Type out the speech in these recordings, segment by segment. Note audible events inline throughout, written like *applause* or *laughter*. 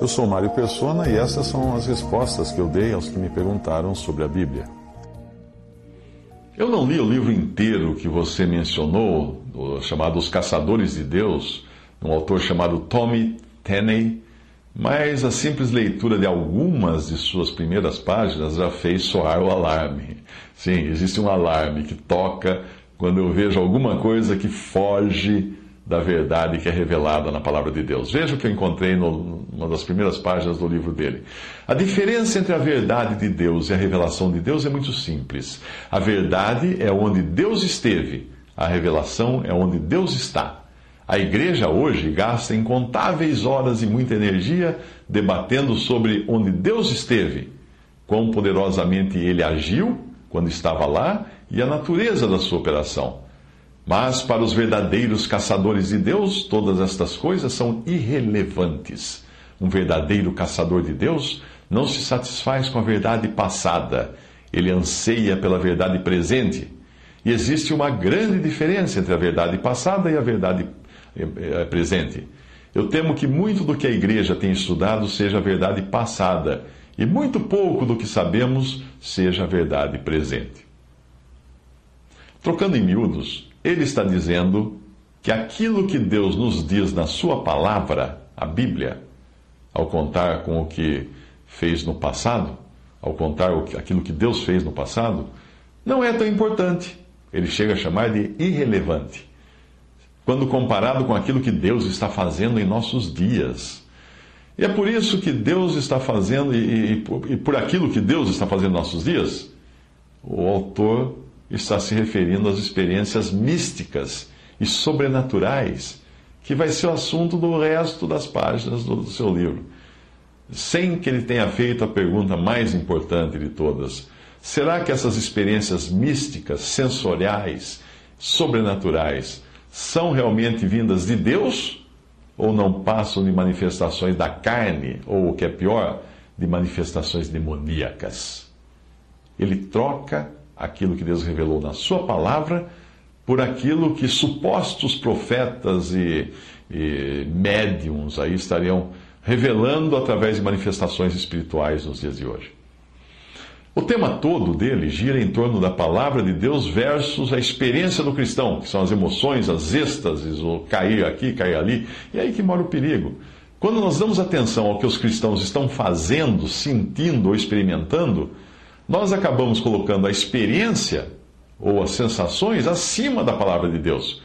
Eu sou Mário Persona e essas são as respostas que eu dei aos que me perguntaram sobre a Bíblia. Eu não li o livro inteiro que você mencionou, chamado Os Caçadores de Deus, um autor chamado Tommy Tenney, mas a simples leitura de algumas de suas primeiras páginas já fez soar o alarme. Sim, existe um alarme que toca quando eu vejo alguma coisa que foge da verdade que é revelada na palavra de Deus. Veja o que eu encontrei no, numa das primeiras páginas do livro dele. A diferença entre a verdade de Deus e a revelação de Deus é muito simples. A verdade é onde Deus esteve, a revelação é onde Deus está. A igreja hoje gasta incontáveis horas e muita energia debatendo sobre onde Deus esteve, quão poderosamente ele agiu quando estava lá e a natureza da sua operação. Mas para os verdadeiros caçadores de Deus, todas estas coisas são irrelevantes. Um verdadeiro caçador de Deus não se satisfaz com a verdade passada, ele anseia pela verdade presente. E existe uma grande diferença entre a verdade passada e a verdade é, é, presente. Eu temo que muito do que a igreja tem estudado seja a verdade passada e muito pouco do que sabemos seja a verdade presente. Trocando em miúdos, ele está dizendo que aquilo que Deus nos diz na Sua palavra, a Bíblia, ao contar com o que fez no passado, ao contar aquilo que Deus fez no passado, não é tão importante. Ele chega a chamar de irrelevante quando comparado com aquilo que Deus está fazendo em nossos dias. E é por isso que Deus está fazendo, e, e, e por aquilo que Deus está fazendo em nossos dias, o autor está se referindo às experiências místicas e sobrenaturais, que vai ser o assunto do resto das páginas do, do seu livro. Sem que ele tenha feito a pergunta mais importante de todas: será que essas experiências místicas, sensoriais, sobrenaturais, são realmente vindas de Deus ou não passam de manifestações da carne, ou o que é pior, de manifestações demoníacas. Ele troca aquilo que Deus revelou na Sua palavra por aquilo que supostos profetas e, e médiums aí estariam revelando através de manifestações espirituais nos dias de hoje. O tema todo dele gira em torno da palavra de Deus versus a experiência do cristão, que são as emoções, as êxtases, o cair aqui, cair ali. E é aí que mora o perigo. Quando nós damos atenção ao que os cristãos estão fazendo, sentindo ou experimentando, nós acabamos colocando a experiência ou as sensações acima da palavra de Deus.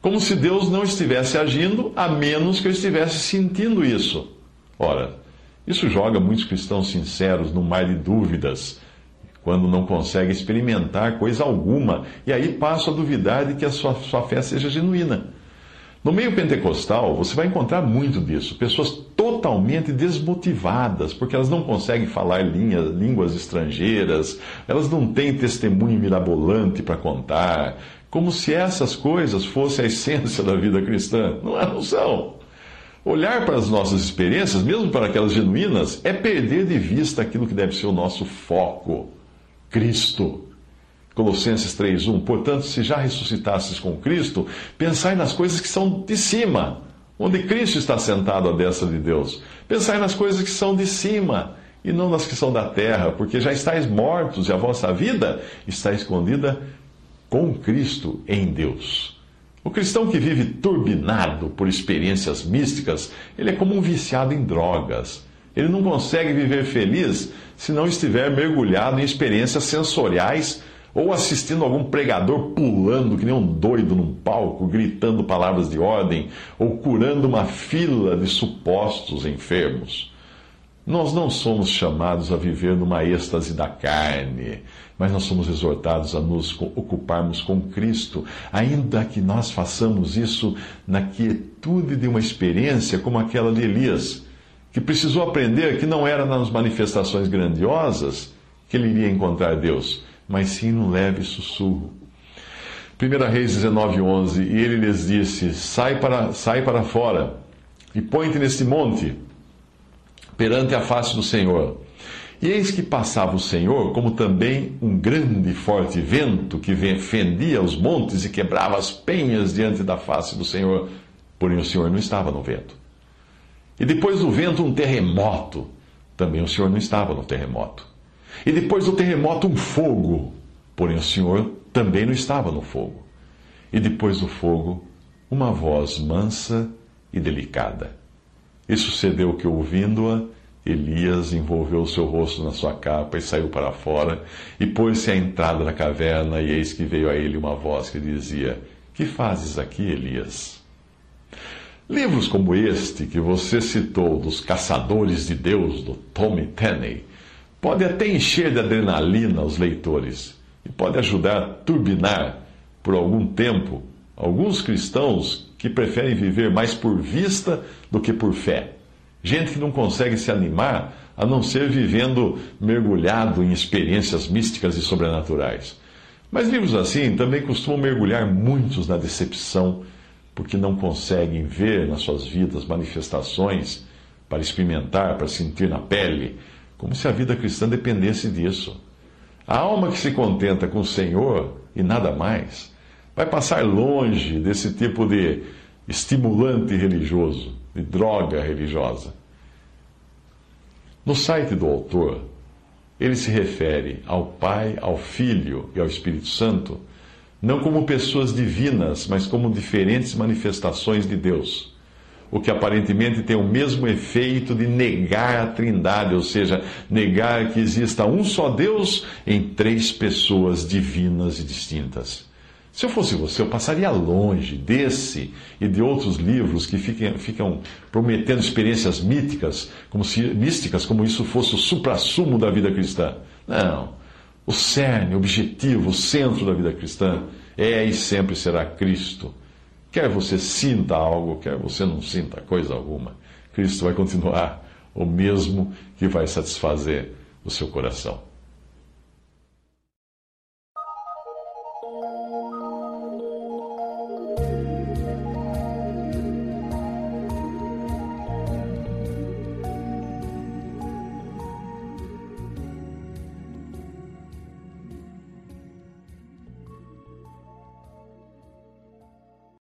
Como se Deus não estivesse agindo, a menos que eu estivesse sentindo isso. Ora, isso joga muitos cristãos sinceros no mar de dúvidas, quando não conseguem experimentar coisa alguma, e aí passam a duvidar de que a sua, sua fé seja genuína. No meio pentecostal, você vai encontrar muito disso. Pessoas totalmente desmotivadas, porque elas não conseguem falar linha, línguas estrangeiras, elas não têm testemunho mirabolante para contar, como se essas coisas fossem a essência *laughs* da vida cristã. Não, é, não são. Olhar para as nossas experiências, mesmo para aquelas genuínas, é perder de vista aquilo que deve ser o nosso foco: Cristo. Colossenses 3:1. Portanto, se já ressuscitasses com Cristo, pensai nas coisas que são de cima, onde Cristo está sentado à destra de Deus. Pensai nas coisas que são de cima e não nas que são da terra, porque já estáis mortos e a vossa vida está escondida com Cristo em Deus. O cristão que vive turbinado por experiências místicas, ele é como um viciado em drogas. Ele não consegue viver feliz se não estiver mergulhado em experiências sensoriais ou assistindo algum pregador pulando que nem um doido num palco, gritando palavras de ordem ou curando uma fila de supostos enfermos. Nós não somos chamados a viver numa êxtase da carne, mas nós somos exortados a nos ocuparmos com Cristo, ainda que nós façamos isso na quietude de uma experiência como aquela de Elias, que precisou aprender que não era nas manifestações grandiosas que ele iria encontrar Deus, mas sim no leve sussurro. 1 Reis 19, 11, e ele lhes disse: Sai para, sai para fora e põe-te neste monte, perante a face do Senhor. E eis que passava o Senhor, como também um grande e forte vento que fendia os montes e quebrava as penhas diante da face do Senhor. Porém, o Senhor não estava no vento. E depois do vento, um terremoto. Também o Senhor não estava no terremoto. E depois do terremoto, um fogo. Porém, o Senhor também não estava no fogo. E depois do fogo, uma voz mansa e delicada. E sucedeu que, ouvindo-a, Elias envolveu o seu rosto na sua capa e saiu para fora, e pôs-se à entrada da caverna, e eis que veio a ele uma voz que dizia: Que fazes aqui, Elias? Livros como este que você citou, dos Caçadores de Deus, do Tommy Tenney, pode até encher de adrenalina os leitores e pode ajudar a turbinar por algum tempo alguns cristãos que preferem viver mais por vista do que por fé. Gente que não consegue se animar a não ser vivendo mergulhado em experiências místicas e sobrenaturais. Mas livros assim também costumam mergulhar muitos na decepção, porque não conseguem ver nas suas vidas manifestações para experimentar, para sentir na pele, como se a vida cristã dependesse disso. A alma que se contenta com o Senhor e nada mais vai passar longe desse tipo de estimulante religioso, de droga religiosa. No site do autor, ele se refere ao Pai, ao Filho e ao Espírito Santo, não como pessoas divinas, mas como diferentes manifestações de Deus. O que aparentemente tem o mesmo efeito de negar a Trindade, ou seja, negar que exista um só Deus em três pessoas divinas e distintas. Se eu fosse você, eu passaria longe desse e de outros livros que ficam, ficam prometendo experiências míticas, como se, místicas, como isso fosse o suprassumo da vida cristã. Não. O cerne, o objetivo, o centro da vida cristã é e sempre será Cristo. Quer você sinta algo, quer você não sinta coisa alguma, Cristo vai continuar o mesmo que vai satisfazer o seu coração.